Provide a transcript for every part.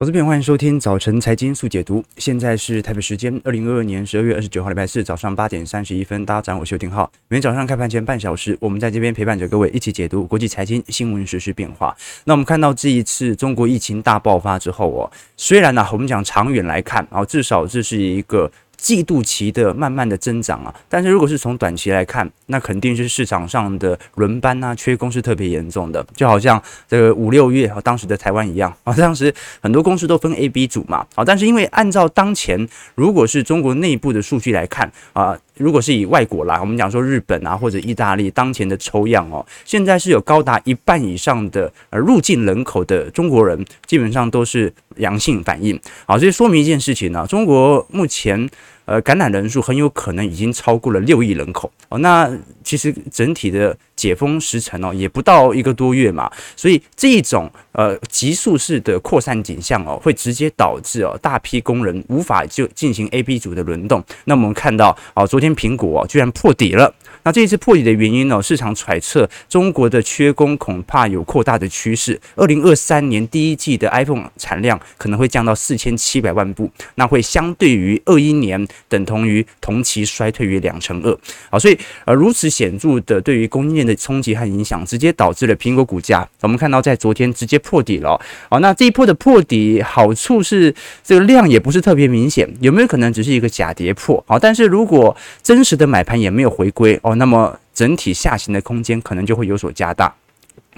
投资片，欢迎收听早晨财经速解读。现在是台北时间二零二二年十二月二十九号礼拜四早上八点三十一分，大家早上好，我是邱廷浩。每天早上开盘前半小时，我们在这边陪伴着各位一起解读国际财经新闻时事变化。那我们看到这一次中国疫情大爆发之后哦，虽然呢、我们讲长远来看啊，至少这是一个。季度期的慢慢的增长啊，但是如果是从短期来看，那肯定是市场上的轮班啊、缺工是特别严重的，就好像这个五六月和，当时的台湾一样啊，当时很多公司都分 A、B 组嘛，啊，但是因为按照当前如果是中国内部的数据来看啊。如果是以外国来，我们讲说日本啊或者意大利当前的抽样哦，现在是有高达一半以上的呃入境人口的中国人，基本上都是阳性反应。好，这说明一件事情呢，中国目前呃感染人数很有可能已经超过了六亿人口哦。那其实整体的解封时程哦也不到一个多月嘛，所以这一种呃急速式的扩散景象哦，会直接导致哦大批工人无法就进行 A、B 组的轮动。那我们看到哦昨天。苹果居然破底了。那这一次破底的原因呢？市场揣测中国的缺工恐怕有扩大的趋势。二零二三年第一季的 iPhone 产量可能会降到四千七百万部，那会相对于二一年等同于同期衰退约两成二。好，所以呃如此显著的对于供应链的冲击和影响，直接导致了苹果股价我们看到在昨天直接破底了。好，那这一波的破底好处是这个量也不是特别明显，有没有可能只是一个假跌破？好，但是如果真实的买盘也没有回归哦，那么整体下行的空间可能就会有所加大。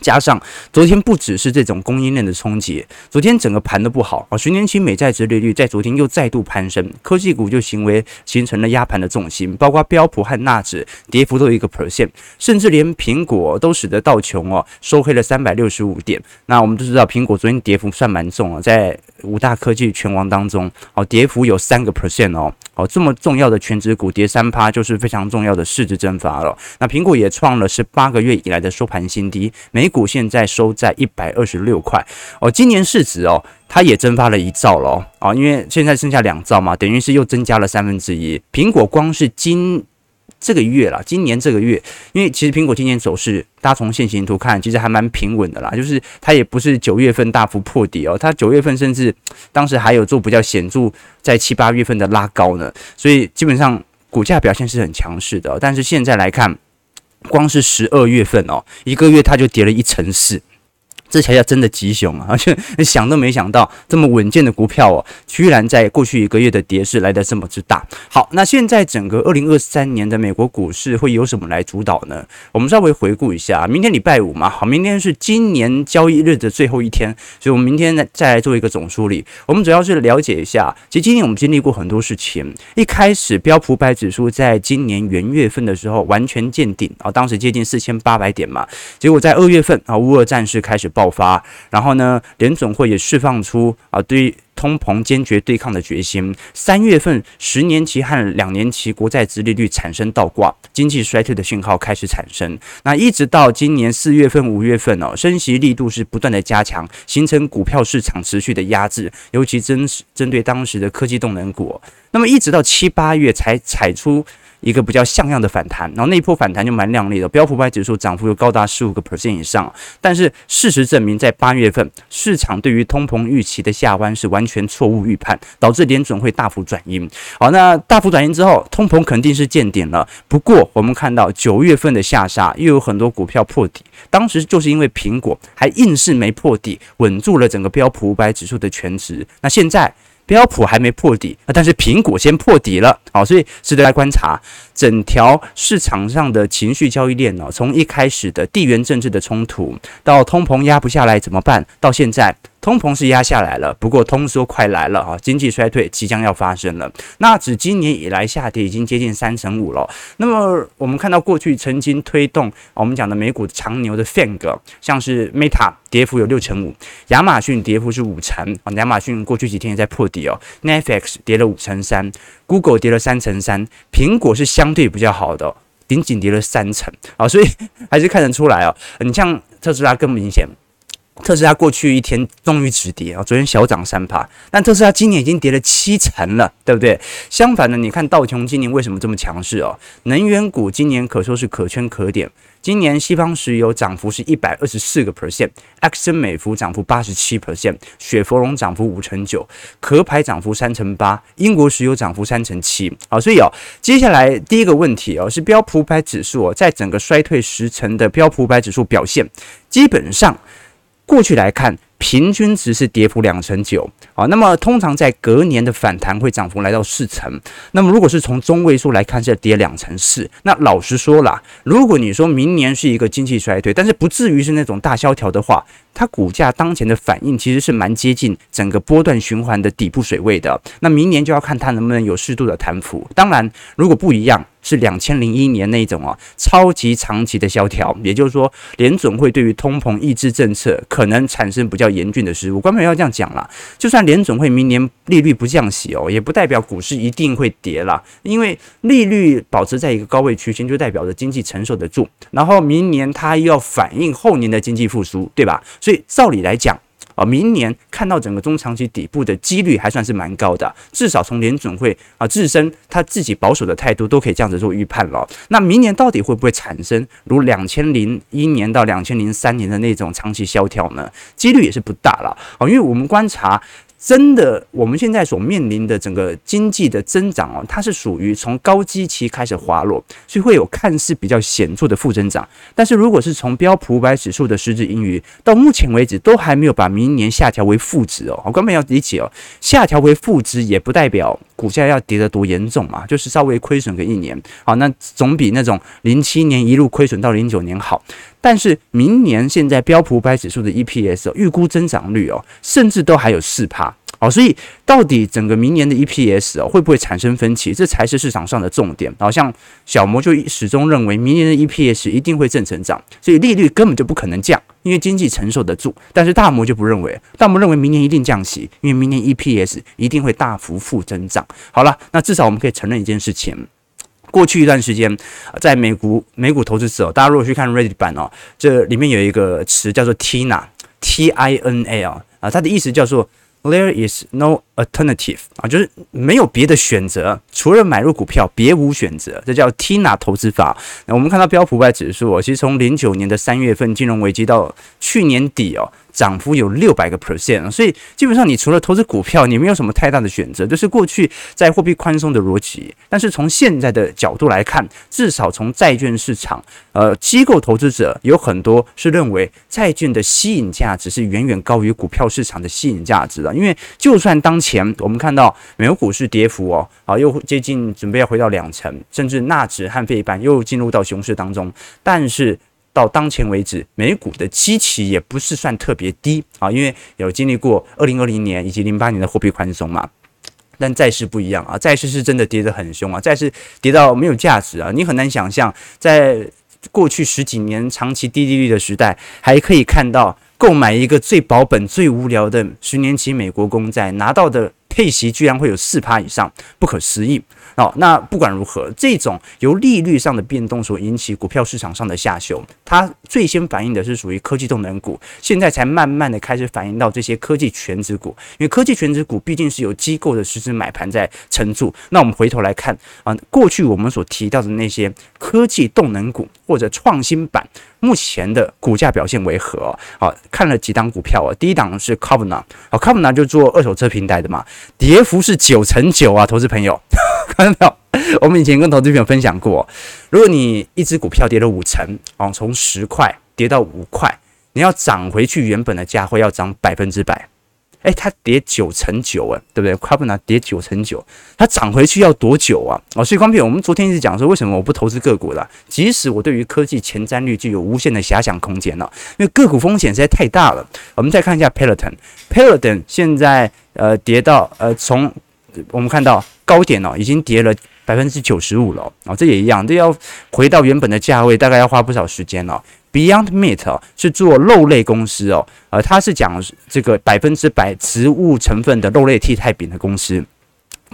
加上昨天不只是这种供应链的冲击，昨天整个盘都不好啊。十年期美债殖利率在昨天又再度攀升，科技股就行为形成了压盘的重心，包括标普和纳指跌幅都有一个 percent，甚至连苹果都使得道琼哦收黑了三百六十五点。那我们都知道，苹果昨天跌幅算蛮重啊，在五大科技权王当中，哦跌幅有三个 percent 哦，哦这么重要的权值股跌三趴，就是非常重要的市值蒸发了。那苹果也创了十八个月以来的收盘新低，每股现在收在一百二十六块哦，今年市值哦，它也蒸发了一兆了哦，因为现在剩下两兆嘛，等于是又增加了三分之一。苹果光是今这个月啦，今年这个月，因为其实苹果今年走势，大家从线形图看，其实还蛮平稳的啦，就是它也不是九月份大幅破底哦，它九月份甚至当时还有做比较显著在七八月份的拉高呢，所以基本上股价表现是很强势的，但是现在来看。光是十二月份哦，一个月它就跌了一成四。这才叫真的吉凶啊！而且想都没想到，这么稳健的股票哦，居然在过去一个月的跌势来得这么之大。好，那现在整个二零二三年的美国股市会由什么来主导呢？我们稍微回顾一下，明天礼拜五嘛，好，明天是今年交易日的最后一天，所以我们明天再再来做一个总梳理。我们主要是了解一下，其实今年我们经历过很多事情。一开始标普百指数在今年元月份的时候完全见顶啊，当时接近四千八百点嘛，结果在二月份啊，乌俄战事开始爆。爆发，然后呢，联准会也释放出啊对通膨坚决对抗的决心。三月份，十年期和两年期国债殖利率产生倒挂，经济衰退的讯号开始产生。那一直到今年四月份、五月份哦，升息力度是不断的加强，形成股票市场持续的压制，尤其针针对当时的科技动能股。那么一直到七八月才踩出。一个比较像样的反弹，然后那一波反弹就蛮亮丽的，标普五百指数涨幅又高达十五个 percent 以上。但是事实证明，在八月份，市场对于通膨预期的下弯是完全错误预判，导致联准会大幅转阴。好，那大幅转阴之后，通膨肯定是见顶了。不过我们看到九月份的下杀，又有很多股票破底，当时就是因为苹果还硬是没破底，稳住了整个标普五百指数的全值。那现在。标普还没破底啊，但是苹果先破底了，好，所以值得来观察整条市场上的情绪交易链哦，从一开始的地缘政治的冲突，到通膨压不下来怎么办，到现在。通膨是压下来了，不过通缩快来了啊！经济衰退即将要发生了。纳指今年以来下跌已经接近三成五了。那么我们看到过去曾经推动我们讲的美股长牛的 FANG，像是 Meta 跌幅有六成五，亚马逊跌幅是五成啊。亚马逊过去几天也在破底哦。Netflix 跌了五成三，Google 跌了三成三，苹果是相对比较好的，仅仅跌了三成啊。所以还是看得出来哦，你像特斯拉更明显。特斯拉过去一天终于止跌啊，昨天小涨三趴，但特斯拉今年已经跌了七成了，对不对？相反的，你看道琼今年为什么这么强势哦？能源股今年可说是可圈可点。今年西方石油涨幅是一百二十四个 percent，埃克森美孚涨幅八十七 percent，雪佛龙涨幅五成九，壳牌涨幅三成八，英国石油涨幅三成七。好，所以哦，接下来第一个问题哦，是标普五百指数哦，在整个衰退十成的标普五百指数表现，基本上过去来看。平均值是跌幅两成九，啊，那么通常在隔年的反弹会涨幅来到四成，那么如果是从中位数来看是跌两成四，那老实说啦，如果你说明年是一个经济衰退，但是不至于是那种大萧条的话，它股价当前的反应其实是蛮接近整个波段循环的底部水位的，那明年就要看它能不能有适度的弹幅，当然如果不一样。是两千零一年那种啊，超级长期的萧条，也就是说，联准会对于通膨抑制政策可能产生比较严峻的失误。官方要这样讲啦，就算联准会明年利率不降息哦，也不代表股市一定会跌啦，因为利率保持在一个高位区间，就代表着经济承受得住。然后明年它又要反映后年的经济复苏，对吧？所以照理来讲。啊，明年看到整个中长期底部的几率还算是蛮高的，至少从联准会啊自身他自己保守的态度都可以这样子做预判了。那明年到底会不会产生如两千零一年到两千零三年的那种长期萧条呢？几率也是不大了啊，因为我们观察。真的，我们现在所面临的整个经济的增长哦，它是属于从高基期开始滑落，所以会有看似比较显著的负增长。但是如果是从标普五百指数的实质盈余，到目前为止都还没有把明年下调为负值哦。我根本要理解哦，下调为负值也不代表股价要跌得多严重嘛，就是稍微亏损个一年，好，那总比那种零七年一路亏损到零九年好。但是明年现在标普五百指数的 EPS 哦，预估增长率哦，甚至都还有四趴哦，所以到底整个明年的 EPS 哦，会不会产生分歧？这才是市场上的重点。好像小摩就始终认为明年的 EPS 一定会正成长，所以利率根本就不可能降，因为经济承受得住。但是大摩就不认为，大摩认为明年一定降息，因为明年 EPS 一定会大幅负增长。好了，那至少我们可以承认一件事情。过去一段时间，在美股美股投资者，大家如果去看 Reddit 版哦，这里面有一个词叫做 TINA，T-I-N-A 啊，啊，它的意思叫做 There is no alternative 啊，就是没有别的选择，除了买入股票，别无选择，这叫 TINA 投资法。那我们看到标普五百指数，其实从零九年的三月份金融危机到去年底哦。涨幅有六百个 percent，所以基本上你除了投资股票，你没有什么太大的选择，就是过去在货币宽松的逻辑。但是从现在的角度来看，至少从债券市场，呃，机构投资者有很多是认为债券的吸引价值是远远高于股票市场的吸引价值的。因为就算当前我们看到美国股市跌幅哦，啊，又接近准备要回到两成，甚至纳指和费半又进入到熊市当中，但是。到当前为止，美股的基期也不是算特别低啊，因为有经历过二零二零年以及零八年的货币宽松嘛。但债市不一样啊，债市是真的跌得很凶啊，债市跌到没有价值啊，你很难想象，在过去十几年长期低利率的时代，还可以看到购买一个最保本、最无聊的十年期美国公债，拿到的配息居然会有四趴以上，不可思议。好，那不管如何，这种由利率上的变动所引起股票市场上的下修，它最先反映的是属于科技动能股，现在才慢慢的开始反映到这些科技全值股，因为科技全值股毕竟是有机构的实质买盘在撑住。那我们回头来看啊，过去我们所提到的那些科技动能股或者创新板，目前的股价表现为何？好，看了几档股票啊，第一档是 Kavna，好，Kavna 就做二手车平台的嘛，跌幅是九成九啊，投资朋友。看到没有？我们以前跟投资朋友分享过，如果你一只股票跌了五成，哦，从十块跌到五块，你要涨回去原本的价会要涨百分之百。诶，它跌九成九啊，对不对？Kavna 跌九成九，它涨回去要多久啊？哦，所以光片，我们昨天一直讲说，为什么我不投资个股了？即使我对于科技前瞻率具有无限的遐想空间了，因为个股风险实在太大了。我们再看一下 Peloton，Peloton 现在呃跌到呃从。我们看到高点哦，已经跌了百分之九十五了哦，这也一样，这要回到原本的价位，大概要花不少时间了。Beyond Meat 哦，是做肉类公司哦，呃，它是讲这个百分之百植物成分的肉类替代品的公司。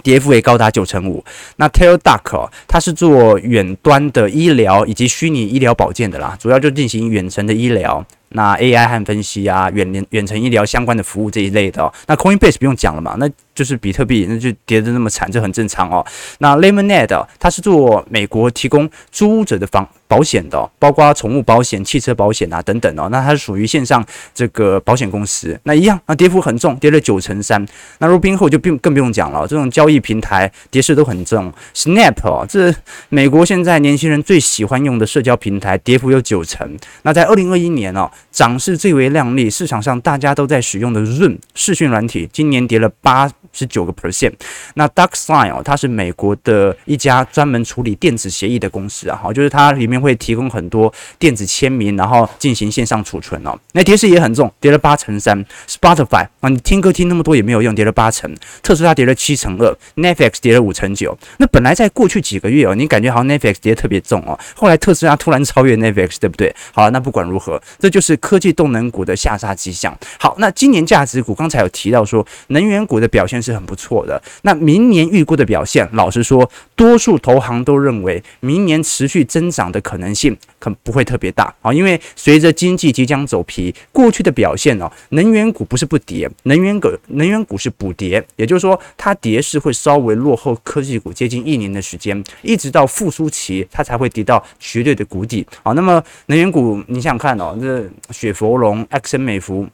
跌幅也高达九成五。那 Teladoc 哦，它是做远端的医疗以及虚拟医疗保健的啦，主要就进行远程的医疗。那 AI 和分析啊，远联远程医疗相关的服务这一类的哦。那 Coinbase 不用讲了嘛，那就是比特币，那就跌得那么惨，这很正常哦。那 Lemonade 它是做美国提供租屋者的房保险的，包括宠物保险、汽车保险啊等等哦。那它是属于线上这个保险公司，那一样，那跌幅很重，跌了九成三。那 Robinhood 就并更不用讲了，这种交易平台跌势都很重。Snap 哦，这美国现在年轻人最喜欢用的社交平台，跌幅有九成。那在二零二一年哦。涨势最为亮丽，市场上大家都在使用的讯视讯软体，今年跌了八十九个 percent。那 DocuSign 哦，它是美国的一家专门处理电子协议的公司啊，好，就是它里面会提供很多电子签名，然后进行线上储存哦。那跌势也很重，跌了八成三。Spotify 啊，你听歌听那么多也没有用，跌了八成。特斯拉跌了七成二，Netflix 跌了五成九。那本来在过去几个月哦，你感觉好像 Netflix 跌得特别重哦，后来特斯拉突然超越 Netflix，对不对？好，那不管如何，这就是。科技动能股的下杀迹象。好，那今年价值股刚才有提到说，能源股的表现是很不错的。那明年预估的表现，老实说，多数投行都认为明年持续增长的可能性可不会特别大啊，因为随着经济即将走皮，过去的表现哦，能源股不是不跌，能源股能源股是补跌，也就是说，它跌势会稍微落后科技股接近一年的时间，一直到复苏期，它才会跌到绝对的谷底。好，那么能源股，你想想看哦，这。雪佛龙、埃克森美孚。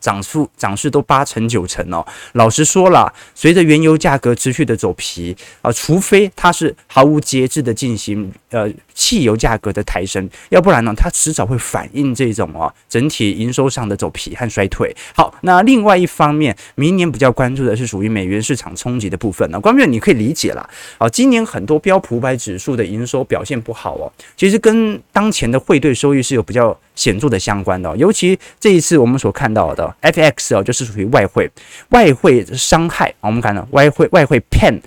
涨幅涨势都八成九成哦。老实说了，随着原油价格持续的走皮啊，除非它是毫无节制的进行呃汽油价格的抬升，要不然呢，它迟早会反映这种啊整体营收上的走皮和衰退。好，那另外一方面，明年比较关注的是属于美元市场冲击的部分呢。关键你可以理解了啊，今年很多标普五百指数的营收表现不好哦，其实跟当前的汇兑收益是有比较显著的相关的，尤其这一次我们所看到的。FX 哦，就是属于外汇，外汇伤害。我们看到外汇外汇 pen。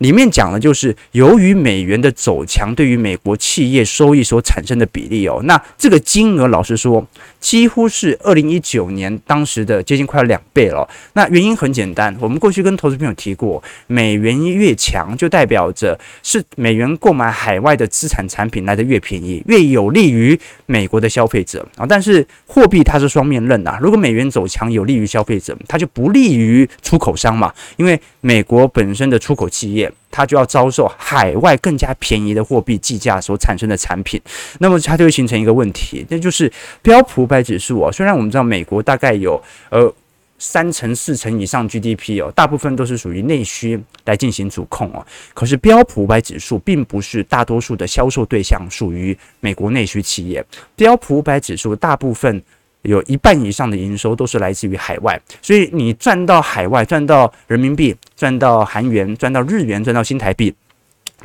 里面讲的就是由于美元的走强对于美国企业收益所产生的比例哦，那这个金额老实说几乎是二零一九年当时的接近快要两倍了。那原因很简单，我们过去跟投资朋友提过，美元越强就代表着是美元购买海外的资产产品来的越便宜，越有利于美国的消费者啊。但是货币它是双面刃呐，如果美元走强有利于消费者，它就不利于出口商嘛，因为美国本身的出口企业。它就要遭受海外更加便宜的货币计价所产生的产品，那么它就会形成一个问题，那就是标普五百指数啊。虽然我们知道美国大概有呃三成四成以上 GDP 哦，大部分都是属于内需来进行主控哦，可是标普五百指数并不是大多数的销售对象属于美国内需企业，标普五百指数大部分。有一半以上的营收都是来自于海外，所以你赚到海外，赚到人民币，赚到韩元，赚到日元，赚到新台币。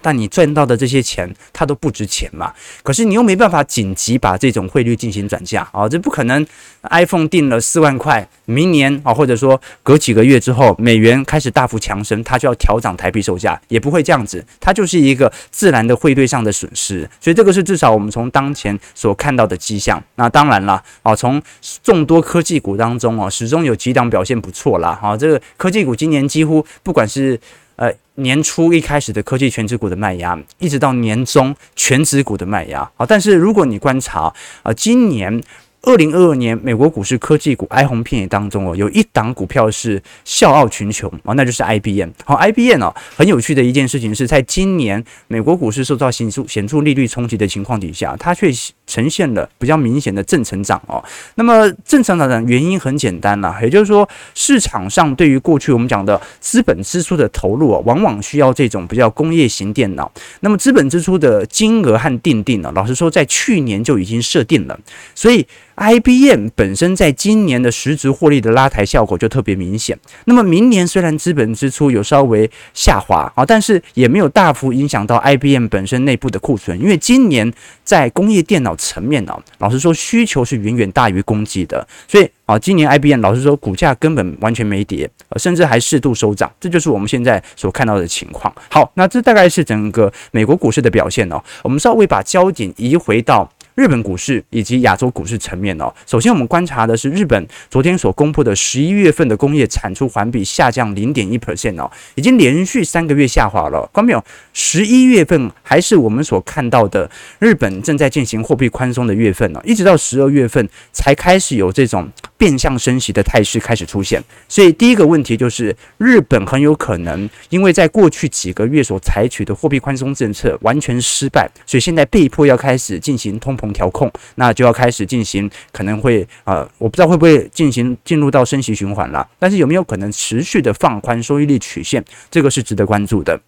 但你赚到的这些钱，它都不值钱嘛？可是你又没办法紧急把这种汇率进行转嫁啊，这不可能。iPhone 定了四万块，明年啊，或者说隔几个月之后，美元开始大幅强升，它就要调涨台币售价，也不会这样子，它就是一个自然的汇兑上的损失。所以这个是至少我们从当前所看到的迹象。那当然了啊，从众多科技股当中哦，始终有几档表现不错啦。哈。这个科技股今年几乎不管是。呃，年初一开始的科技全职股的卖压，一直到年中全职股的卖压，好，但是如果你观察啊、今年。二零二二年，美国股市科技股哀鸿遍野当中哦，有一档股票是笑傲群雄啊，那就是 IBM。好，IBM 哦，很有趣的一件事情是在今年美国股市受到显著显著利率冲击的情况底下，它却呈现了比较明显的正成长哦。那么正成长的原因很简单啦，也就是说市场上对于过去我们讲的资本支出的投入啊，往往需要这种比较工业型电脑。那么资本支出的金额和定定呢，老实说在去年就已经设定了，所以。IBM 本身在今年的实质获利的拉抬效果就特别明显。那么明年虽然资本支出有稍微下滑啊，但是也没有大幅影响到 IBM 本身内部的库存，因为今年在工业电脑层面呢，老实说需求是远远大于供给的，所以啊，今年 IBM 老实说股价根本完全没跌，甚至还适度收涨，这就是我们现在所看到的情况。好，那这大概是整个美国股市的表现哦。我们稍微把焦点移回到。日本股市以及亚洲股市层面哦。首先，我们观察的是日本昨天所公布的十一月份的工业产出环比下降零点一 percent 哦，已经连续三个月下滑了。看到没有？十一月份还是我们所看到的日本正在进行货币宽松的月份哦，一直到十二月份才开始有这种变相升息的态势开始出现。所以第一个问题就是，日本很有可能因为在过去几个月所采取的货币宽松政策完全失败，所以现在被迫要开始进行通膨调控，那就要开始进行可能会啊、呃，我不知道会不会进行进入到升息循环了，但是有没有可能持续的放宽收益率曲线，这个是值得关注的。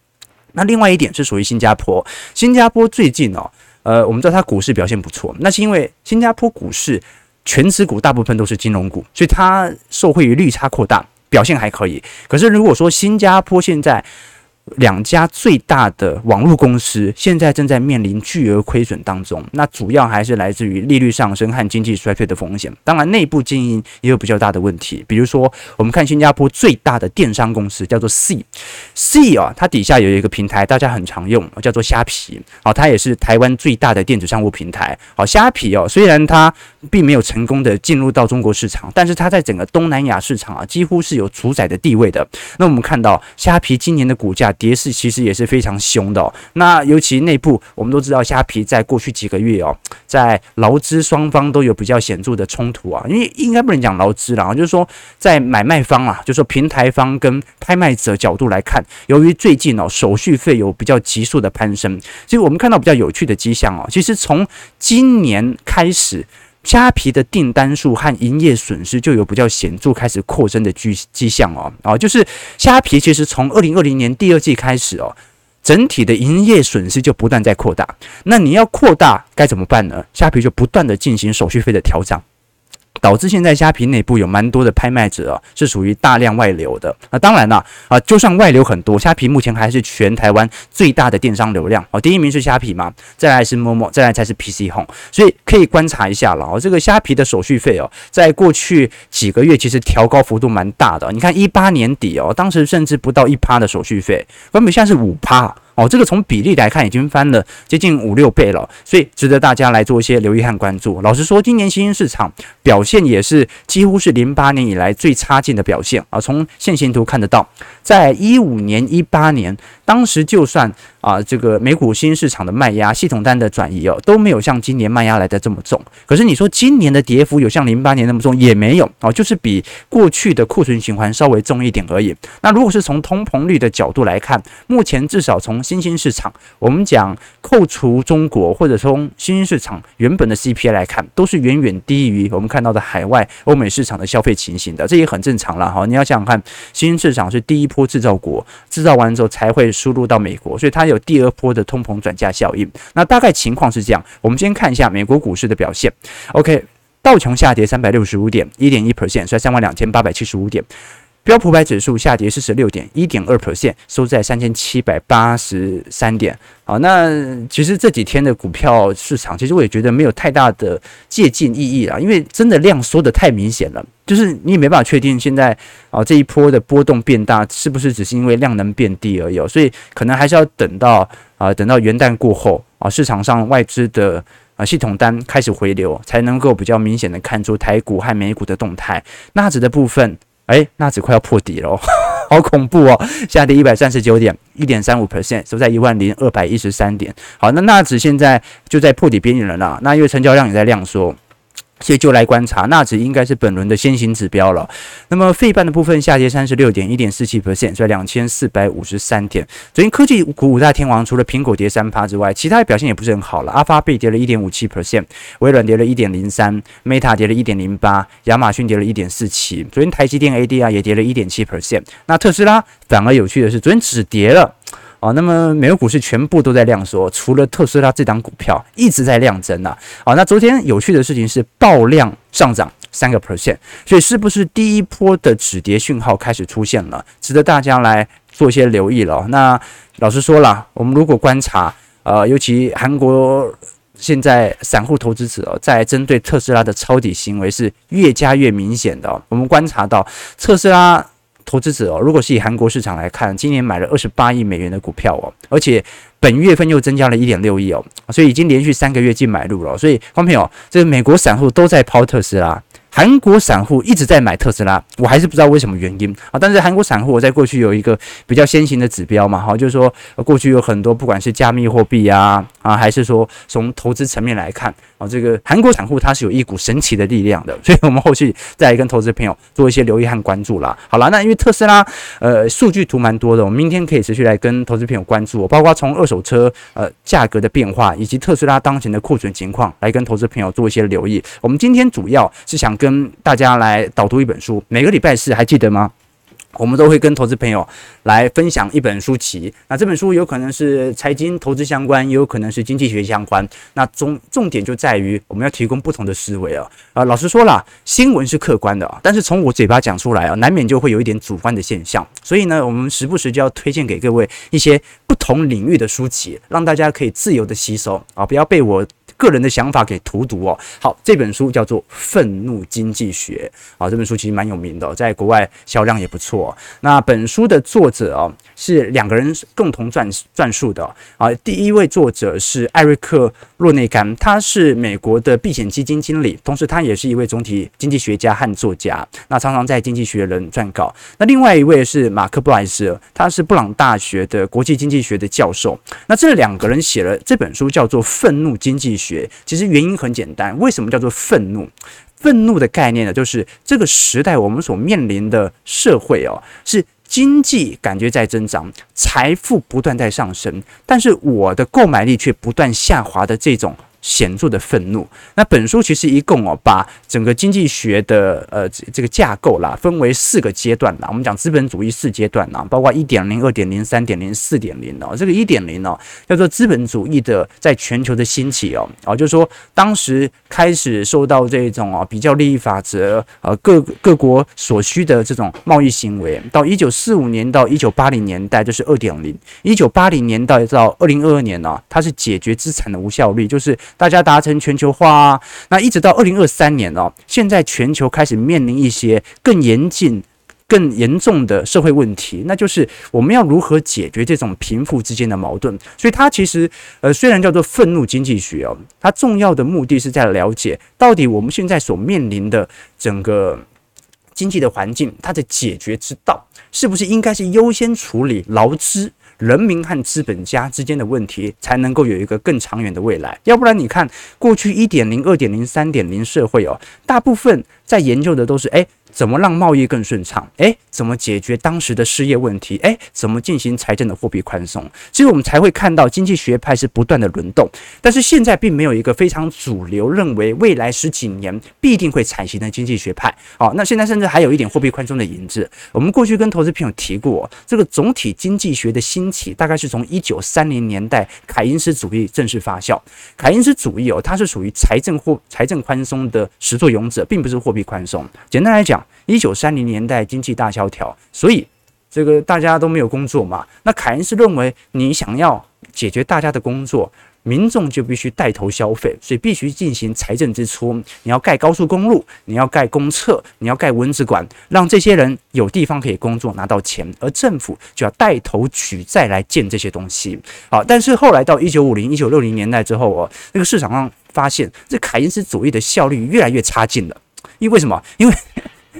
那另外一点是属于新加坡，新加坡最近哦，呃，我们知道它股市表现不错，那是因为新加坡股市权值股大部分都是金融股，所以它受惠于利差扩大，表现还可以。可是如果说新加坡现在，两家最大的网络公司现在正在面临巨额亏损当中，那主要还是来自于利率上升和经济衰退的风险。当然，内部经营也有比较大的问题。比如说，我们看新加坡最大的电商公司叫做 C，C 啊，它底下有一个平台，大家很常用，叫做虾皮。好，它也是台湾最大的电子商务平台。好，虾皮哦，虽然它并没有成功的进入到中国市场，但是它在整个东南亚市场啊，几乎是有主宰的地位的。那我们看到虾皮今年的股价。跌势其实也是非常凶的哦。那尤其内部，我们都知道虾皮在过去几个月哦，在劳资双方都有比较显著的冲突啊。因为应该不能讲劳资了啊，就是说在买卖方啊，就是说平台方跟拍卖者角度来看，由于最近哦手续费有比较急速的攀升，所以我们看到比较有趣的迹象哦。其实从今年开始。虾皮的订单数和营业损失就有比较显著开始扩增的迹迹象哦，啊，就是虾皮其实从二零二零年第二季开始哦，整体的营业损失就不断在扩大。那你要扩大该怎么办呢？虾皮就不断的进行手续费的调整。导致现在虾皮内部有蛮多的拍卖者啊，是属于大量外流的。那当然了啊，就算外流很多，虾皮目前还是全台湾最大的电商流量哦。第一名是虾皮嘛，再来是 Momo，再来才是 PC Home。所以可以观察一下了哦，这个虾皮的手续费哦，在过去几个月其实调高幅度蛮大的。你看一八年底哦，当时甚至不到一趴的手续费，根本现在是五趴。哦，这个从比例来看已经翻了接近五六倍了，所以值得大家来做一些留意和关注。老实说，今年新兴市场表现也是几乎是零八年以来最差劲的表现啊。从线形图看得到，在一五年、一八年，当时就算啊这个美股新兴市场的卖压、系统单的转移哦，都没有像今年卖压来的这么重。可是你说今年的跌幅有像零八年那么重，也没有哦，就是比过去的库存循环稍微重一点而已。那如果是从通膨率的角度来看，目前至少从新兴市场，我们讲扣除中国或者从新兴市场原本的 CPI 来看，都是远远低于我们看到的海外欧美市场的消费情形的，这也很正常了哈。你要想想看，新兴市场是第一波制造国，制造完之后才会输入到美国，所以它有第二波的通膨转嫁效应。那大概情况是这样，我们先看一下美国股市的表现。OK，道琼下跌三百六十五点，一点一 percent，在三万两千八百七十五点。标普百指数下跌四十六点一点二 percent，收在三千七百八十三点。好，那其实这几天的股票市场，其实我也觉得没有太大的借鉴意义啦，因为真的量缩得太明显了，就是你也没办法确定现在啊这一波的波动变大是不是只是因为量能变低而已，所以可能还是要等到啊等到元旦过后啊市场上外资的啊系统单开始回流，才能够比较明显的看出台股和美股的动态。纳指的部分。哎，纳指快要破底了，好恐怖哦！下跌一百三十九点，一点三五 percent，收在一万零二百一十三点。好，那纳指现在就在破底边缘了啦。那因为成交量也在量缩。所以就来观察，纳指应该是本轮的先行指标了。那么费半的部分下跌三十六点一点四七 percent，在两千四百五十三点。昨天科技股五大天王，除了苹果跌三趴之外，其他表现也不是很好了。阿发贝跌了一点五七 percent，微软跌了一点零三，Meta 跌了一点零八，亚马逊跌了一点四七。昨天台积电 ADR 也跌了一点七 percent。那特斯拉反而有趣的是，昨天只跌了。啊，那么美国股市全部都在量缩，除了特斯拉这档股票一直在量增啊。那昨天有趣的事情是爆量上涨三个 percent，所以是不是第一波的止跌讯号开始出现了，值得大家来做一些留意了。那老实说了，我们如果观察，呃，尤其韩国现在散户投资者在针对特斯拉的抄底行为是越加越明显的。我们观察到特斯拉。投资者哦，如果是以韩国市场来看，今年买了二十八亿美元的股票哦，而且本月份又增加了一点六亿哦，所以已经连续三个月净买入了。所以，方朋友，这个美国散户都在抛特斯拉。韩国散户一直在买特斯拉，我还是不知道为什么原因啊。但是韩国散户我在过去有一个比较先行的指标嘛，哈，就是说过去有很多不管是加密货币啊啊，还是说从投资层面来看啊，这个韩国散户它是有一股神奇的力量的，所以我们后续再来跟投资朋友做一些留意和关注啦。好了，那因为特斯拉呃数据图蛮多的，我们明天可以持续来跟投资朋友关注，包括从二手车呃价格的变化以及特斯拉当前的库存情况来跟投资朋友做一些留意。我们今天主要是想跟大家来导读一本书，每个礼拜四还记得吗？我们都会跟投资朋友来分享一本书籍。那这本书有可能是财经投资相关，也有可能是经济学相关。那重重点就在于我们要提供不同的思维啊。啊，老实说了，新闻是客观的啊，但是从我嘴巴讲出来啊，难免就会有一点主观的现象。所以呢，我们时不时就要推荐给各位一些不同领域的书籍，让大家可以自由的吸收啊，不要被我。个人的想法给荼毒哦。好，这本书叫做《愤怒经济学》啊，这本书其实蛮有名的，在国外销量也不错。那本书的作者哦，是两个人共同撰撰述的啊。第一位作者是艾瑞克·洛内甘，他是美国的避险基金经理，同时他也是一位总体经济学家和作家，那常常在《经济学人》撰稿。那另外一位是马克·布莱斯，他是布朗大学的国际经济学的教授。那这两个人写了这本书，叫做《愤怒经济学》。学其实原因很简单，为什么叫做愤怒？愤怒的概念呢，就是这个时代我们所面临的社会哦，是经济感觉在增长，财富不断在上升，但是我的购买力却不断下滑的这种。显著的愤怒。那本书其实一共哦，把整个经济学的呃这个架构啦，分为四个阶段啦。我们讲资本主义四阶段啦，包括一点零、二点零、三点零、四点零哦。这个一点零哦，叫做资本主义的在全球的兴起哦，啊，就是说当时开始受到这种哦比较利益法则呃各各国所需的这种贸易行为，到一九四五年到一九八零年代就是二点零，一九八零年代到二零二二年呢，它是解决资产的无效率，就是。大家达成全球化啊，那一直到二零二三年哦，现在全球开始面临一些更严峻、更严重的社会问题，那就是我们要如何解决这种贫富之间的矛盾。所以它其实呃，虽然叫做愤怒经济学哦，它重要的目的是在了解到底我们现在所面临的整个经济的环境，它的解决之道是不是应该是优先处理劳资。人民和资本家之间的问题，才能够有一个更长远的未来。要不然，你看过去一点零、二点零、三点零社会哦，大部分在研究的都是诶。怎么让贸易更顺畅？诶，怎么解决当时的失业问题？诶，怎么进行财政的货币宽松？所以我们才会看到经济学派是不断的轮动。但是现在并没有一个非常主流认为未来十几年必定会采行的经济学派。好，那现在甚至还有一点货币宽松的影子。我们过去跟投资朋友提过，这个总体经济学的兴起大概是从一九三零年代凯因斯主义正式发酵。凯因斯主义哦，它是属于财政或财政宽松的始作俑者，并不是货币宽松。简单来讲。一九三零年代经济大萧条，所以这个大家都没有工作嘛。那凯恩斯认为，你想要解决大家的工作，民众就必须带头消费，所以必须进行财政支出。你要盖高速公路，你要盖公厕，你要盖蚊子馆，让这些人有地方可以工作，拿到钱，而政府就要带头举债来建这些东西。好，但是后来到一九五零、一九六零年代之后哦，那个市场上发现，这凯恩斯主义的效率越来越差劲了。因为什么？因为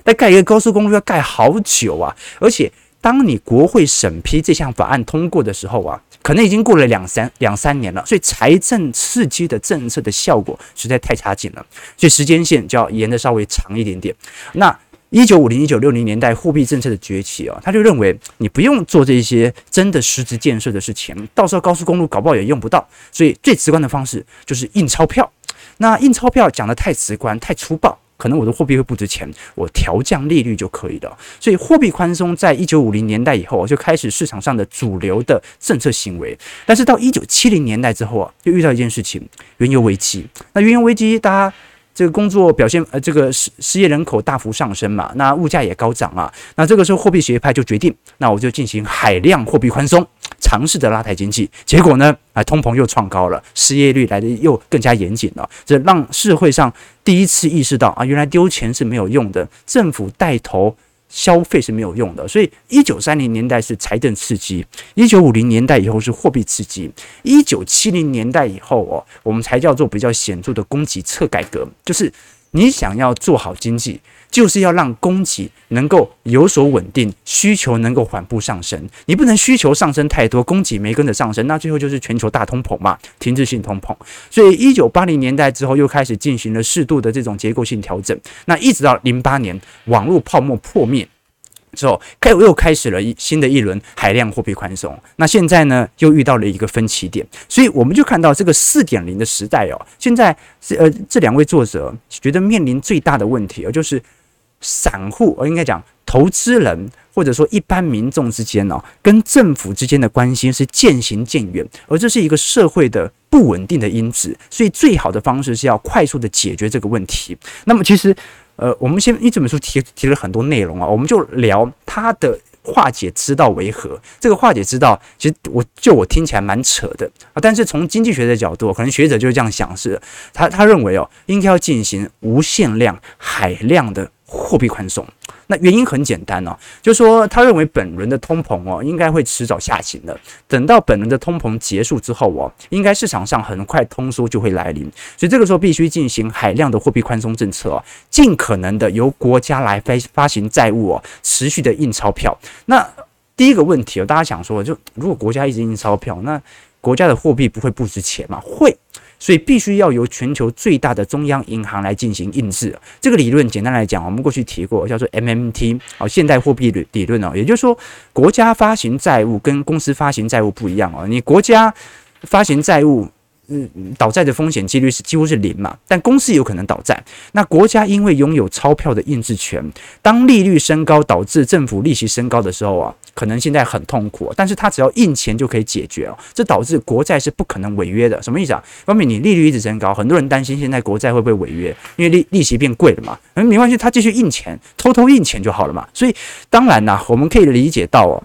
再盖一个高速公路要盖好久啊！而且，当你国会审批这项法案通过的时候啊，可能已经过了两三两三年了。所以，财政刺激的政策的效果实在太差劲了。所以，时间线就要延得稍微长一点点。那一九五零、一九六零年代货币政策的崛起啊，他就认为你不用做这些真的实质建设的事情，到时候高速公路搞不好也用不到。所以，最直观的方式就是印钞票。那印钞票讲得太直观、太粗暴。可能我的货币会不值钱，我调降利率就可以了。所以货币宽松在一九五零年代以后就开始市场上的主流的政策行为。但是到一九七零年代之后啊，就遇到一件事情，原油危机。那原油危机，大家这个工作表现呃，这个失失业人口大幅上升嘛，那物价也高涨啊。那这个时候货币学派就决定，那我就进行海量货币宽松。尝试着拉抬经济，结果呢？啊，通膨又创高了，失业率来的又更加严谨了。这让社会上第一次意识到啊，原来丢钱是没有用的。政府带头消费是没有用的。所以，一九三零年代是财政刺激，一九五零年代以后是货币刺激，一九七零年代以后哦，我们才叫做比较显著的供给侧改革，就是你想要做好经济。就是要让供给能够有所稳定，需求能够缓步上升。你不能需求上升太多，供给没跟着上升，那最后就是全球大通膨嘛，停滞性通膨。所以，一九八零年代之后又开始进行了适度的这种结构性调整。那一直到零八年网络泡沫破灭之后，开又开始了一新的一轮海量货币宽松。那现在呢，又遇到了一个分歧点。所以我们就看到这个四点零的时代哦，现在是呃这两位作者觉得面临最大的问题，就是。散户，我应该讲投资人，或者说一般民众之间哦，跟政府之间的关系是渐行渐远，而这是一个社会的不稳定的因子。所以，最好的方式是要快速的解决这个问题。那么，其实，呃，我们先因为这本书提提了很多内容啊，我们就聊他的化解之道为何。这个化解之道，其实我就我听起来蛮扯的啊，但是从经济学的角度，可能学者就是这样想，是他他认为哦，应该要进行无限量、海量的。货币宽松，那原因很简单哦，就是说他认为本轮的通膨哦，应该会迟早下行的。等到本轮的通膨结束之后哦，应该市场上很快通缩就会来临，所以这个时候必须进行海量的货币宽松政策哦，尽可能的由国家来发发行债务哦，持续的印钞票。那第一个问题哦，大家想说，就如果国家一直印钞票，那国家的货币不会不值钱吗？会。所以必须要由全球最大的中央银行来进行印制。这个理论简单来讲，我们过去提过，叫做 MMT，好，现代货币理理论哦。也就是说，国家发行债务跟公司发行债务不一样哦。你国家发行债务。嗯，倒债的风险几率是几乎是零嘛，但公司有可能倒债。那国家因为拥有钞票的印制权，当利率升高导致政府利息升高的时候啊，可能现在很痛苦，但是它只要印钱就可以解决哦。这导致国债是不可能违约的。什么意思啊？方面你利率一直升高，很多人担心现在国债会不会违约，因为利利息变贵了嘛。嗯，没关系，他继续印钱，偷偷印钱就好了嘛。所以当然啦，我们可以理解到哦。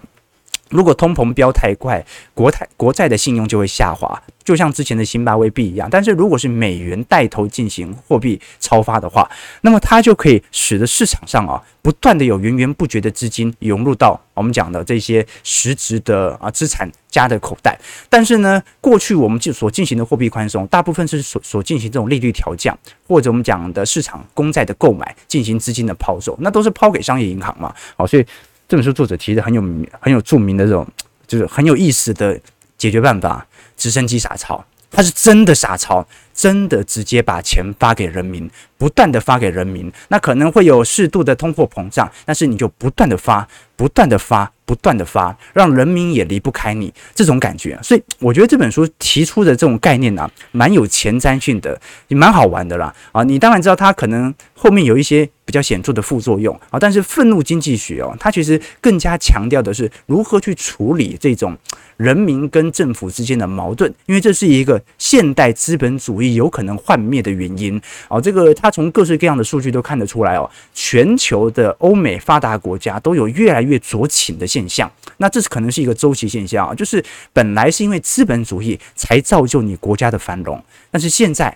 如果通膨飙太快，国泰国债的信用就会下滑，就像之前的辛巴威币一样。但是如果是美元带头进行货币超发的话，那么它就可以使得市场上啊不断的有源源不绝的资金涌入到我们讲的这些实质的啊资产家的口袋。但是呢，过去我们就所进行的货币宽松，大部分是所所进行这种利率调降，或者我们讲的市场公债的购买进行资金的抛售，那都是抛给商业银行嘛。好，所以。这本书作者提的很有名、很有著名的这种，就是很有意思的解决办法——直升机傻钞。他是真的傻钞，真的直接把钱发给人民，不断的发给人民。那可能会有适度的通货膨胀，但是你就不断的发，不断的发。不断的发，让人民也离不开你这种感觉，所以我觉得这本书提出的这种概念呢、蛮有前瞻性的，也蛮好玩的啦。啊，你当然知道它可能后面有一些比较显著的副作用啊，但是愤怒经济学哦，它其实更加强调的是如何去处理这种人民跟政府之间的矛盾，因为这是一个现代资本主义有可能幻灭的原因。哦，这个它从各式各样的数据都看得出来哦，全球的欧美发达国家都有越来越左倾的现象，那这是可能是一个周期现象啊，就是本来是因为资本主义才造就你国家的繁荣，但是现在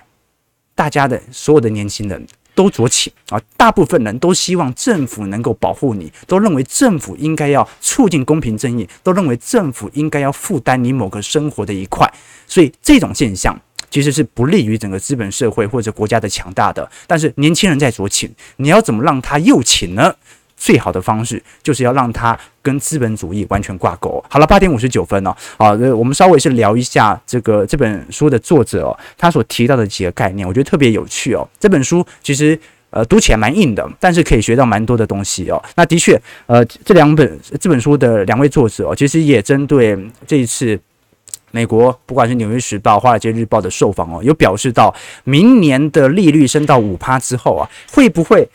大家的所有的年轻人都左倾啊，大部分人都希望政府能够保护你，都认为政府应该要促进公平正义，都认为政府应该要负担你某个生活的一块，所以这种现象其实是不利于整个资本社会或者国家的强大的。但是年轻人在左倾，你要怎么让他右倾呢？最好的方式就是要让他跟资本主义完全挂钩。好了，八点五十九分哦，好，我们稍微是聊一下这个这本书的作者哦，他所提到的几个概念，我觉得特别有趣哦。这本书其实呃读起来蛮硬的，但是可以学到蛮多的东西哦。那的确，呃，这两本这本书的两位作者哦，其实也针对这一次美国不管是《纽约时报》《华尔街日报》的受访哦，有表示到明年的利率升到五趴之后啊，会不会？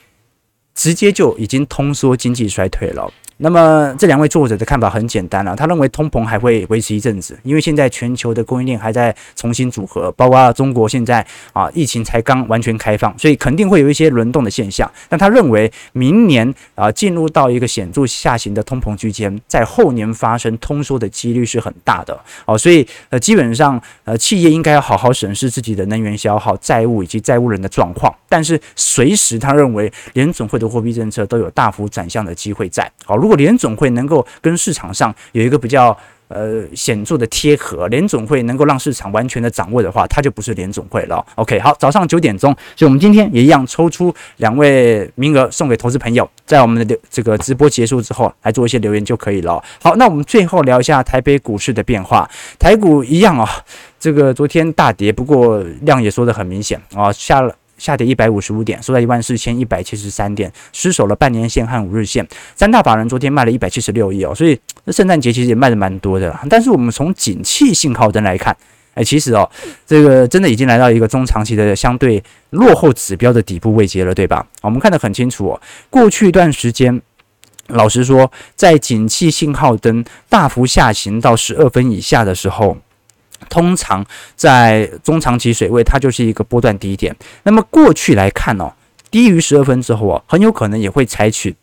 直接就已经通缩，经济衰退了。那么这两位作者的看法很简单了，他认为通膨还会维持一阵子，因为现在全球的供应链还在重新组合，包括中国现在啊疫情才刚完全开放，所以肯定会有一些轮动的现象。但他认为明年啊进入到一个显著下行的通膨区间，在后年发生通缩的几率是很大的。哦，所以呃基本上呃企业应该要好好审视自己的能源消耗、债务以及债务人的状况。但是随时他认为联总会的货币政策都有大幅转向的机会在。好，如果联总会能够跟市场上有一个比较。呃，显著的贴合，联总会能够让市场完全的掌握的话，它就不是联总会了。OK，好，早上九点钟，所以我们今天也一样抽出两位名额送给投资朋友，在我们的这个直播结束之后来做一些留言就可以了。好，那我们最后聊一下台北股市的变化，台股一样啊、这个昨天大跌，不过量也说得很明显啊，下了。下跌一百五十五点，收在一万四千一百七十三点，失守了半年线和五日线。三大法人昨天卖了一百七十六亿哦，所以圣诞节其实也卖的蛮多的。但是我们从景气信号灯来看，哎，其实哦，这个真的已经来到一个中长期的相对落后指标的底部位阶了，对吧？我们看得很清楚哦，过去一段时间，老实说，在景气信号灯大幅下行到十二分以下的时候。通常在中长期水位，它就是一个波段低点。那么过去来看哦，低于十二分之后啊，很有可能也会采取。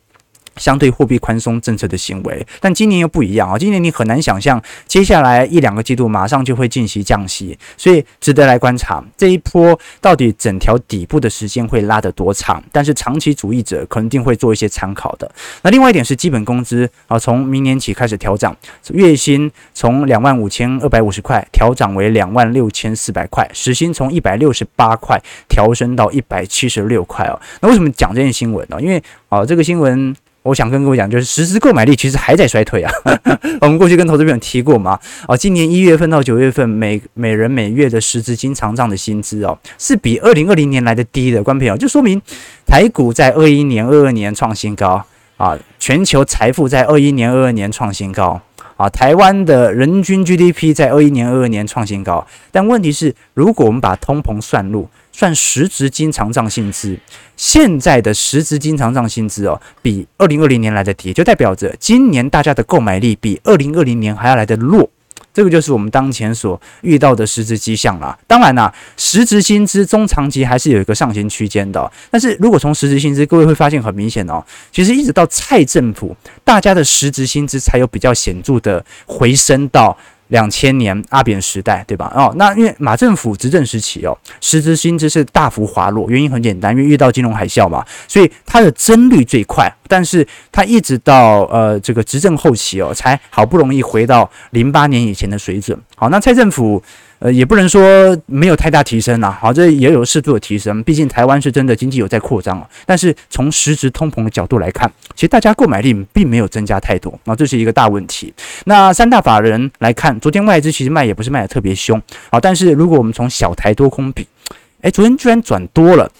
相对货币宽松政策的行为，但今年又不一样啊！今年你很难想象，接下来一两个季度马上就会进行降息，所以值得来观察这一波到底整条底部的时间会拉得多长。但是长期主义者肯定会做一些参考的。那另外一点是基本工资啊，从明年起开始调涨，月薪从两万五千二百五十块调涨为两万六千四百块，时薪从一百六十八块调升到一百七十六块哦。那为什么讲这件新闻呢？因为啊，这个新闻。我想跟各位讲，就是实质购买力其实还在衰退啊。我们过去跟投资朋友提过嘛，哦，今年一月份到九月份每每人每月的实质经常账的薪资哦，是比二零二零年来的低的。观众朋友，就说明台股在二一年、二二年创新高啊，全球财富在二一年、二二年创新高啊，台湾的人均 GDP 在二一年、二二年创新高。但问题是，如果我们把通膨算入，算实质经常账薪资，现在的实质经常账薪资哦，比二零二零年来的低，就代表着今年大家的购买力比二零二零年还要来的弱。这个就是我们当前所遇到的实质迹象啦。当然啦，实质薪资中长期还是有一个上行区间的。但是如果从实质薪资，各位会发现很明显哦，其实一直到蔡政府，大家的实质薪资才有比较显著的回升到。两千年阿扁时代，对吧？哦，那因为马政府执政时期哦，实质薪资是大幅滑落，原因很简单，因为遇到金融海啸嘛，所以它的增率最快，但是它一直到呃这个执政后期哦，才好不容易回到零八年以前的水准。好，那蔡政府。呃，也不能说没有太大提升啦，好，这也有适度的提升。毕竟台湾是真的经济有在扩张啊。但是从实质通膨的角度来看，其实大家购买力并没有增加太多，啊这是一个大问题。那三大法人来看，昨天外资其实卖也不是卖得特别凶，啊，但是如果我们从小台多空比，诶，昨天居然转多了。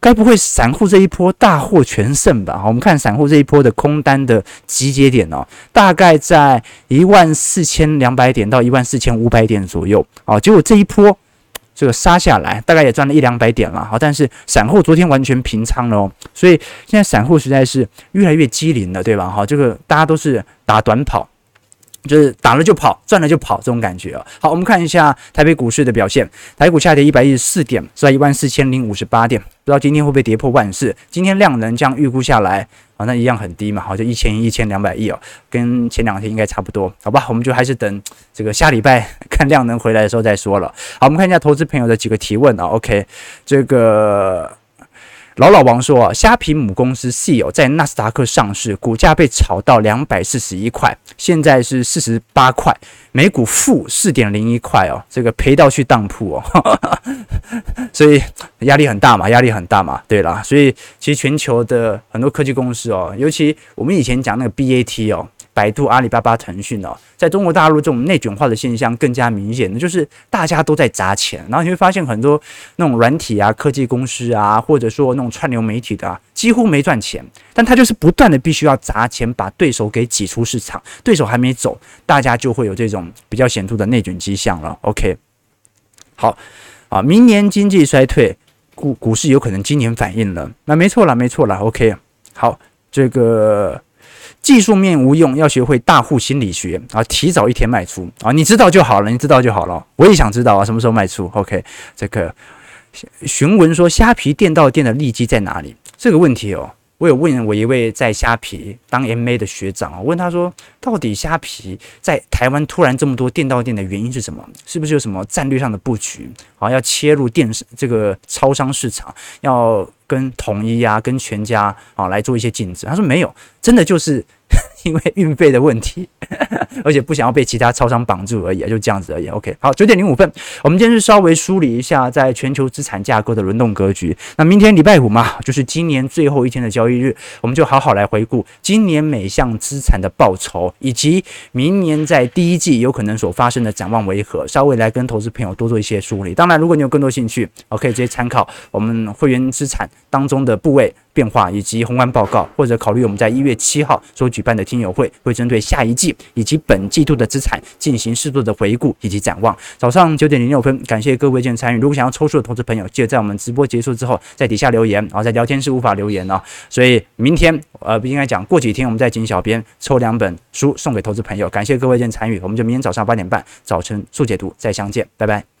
该不会散户这一波大获全胜吧？我们看散户这一波的空单的集结点哦，大概在一万四千两百点到一万四千五百点左右。哦，结果这一波这个杀下来，大概也赚了一两百点了。好，但是散户昨天完全平仓了哦，所以现在散户实在是越来越机灵了，对吧？哈，这个大家都是打短跑。就是打了就跑，赚了就跑这种感觉啊。好，我们看一下台北股市的表现，台股下跌一百一十四点，是在一万四千零五十八点，不知道今天会不会跌破万四？今天量能这样预估下来啊，那一样很低嘛，好，就一千一千两百亿哦，跟前两天应该差不多，好吧？我们就还是等这个下礼拜看量能回来的时候再说了。好，我们看一下投资朋友的几个提问啊。OK，这个。老老王说啊，虾皮母公司 SEAL 在纳斯达克上市，股价被炒到两百四十一块，现在是四十八块，每股负四点零一块哦，这个赔到去当铺哦，所以压力很大嘛，压力很大嘛。对啦，所以其实全球的很多科技公司哦，尤其我们以前讲那个 BAT 哦。百度、阿里巴巴、腾讯哦，在中国大陆这种内卷化的现象更加明显的就是大家都在砸钱，然后你会发现很多那种软体啊、科技公司啊，或者说那种串流媒体的啊，几乎没赚钱，但他就是不断的必须要砸钱把对手给挤出市场，对手还没走，大家就会有这种比较显著的内卷迹象了。OK，好啊，明年经济衰退，股股市有可能今年反应了，那没错了，没错了。OK，好，这个。技术面无用，要学会大户心理学啊！提早一天卖出啊！你知道就好了，你知道就好了。我也想知道啊，什么时候卖出？OK，这个询问说虾皮店到店的利基在哪里？这个问题哦，我有问我一位在虾皮当 MA 的学长啊，问他说，到底虾皮在台湾突然这么多店到店的原因是什么？是不是有什么战略上的布局？好，要切入电视这个超商市场，要跟统一啊、跟全家啊来做一些竞争？他说没有，真的就是。因为运费的问题，而且不想要被其他超商绑住而已，就这样子而已。OK，好，九点零五分，我们今天是稍微梳理一下在全球资产架构的轮动格局。那明天礼拜五嘛，就是今年最后一天的交易日，我们就好好来回顾今年每项资产的报酬，以及明年在第一季有可能所发生的展望为何，稍微来跟投资朋友多做一些梳理。当然，如果你有更多兴趣，我可以直接参考我们会员资产当中的部位。变化以及宏观报告，或者考虑我们在一月七号所举办的听友会，会针对下一季以及本季度的资产进行适度的回顾以及展望。早上九点零六分，感谢各位今天参与。如果想要抽出的投资朋友，记得在我们直播结束之后，在底下留言，然后在聊天室无法留言哦。所以明天呃不应该讲，过几天我们再请小编抽两本书送给投资朋友。感谢各位今天参与，我们就明天早上八点半早晨速解读再相见，拜拜。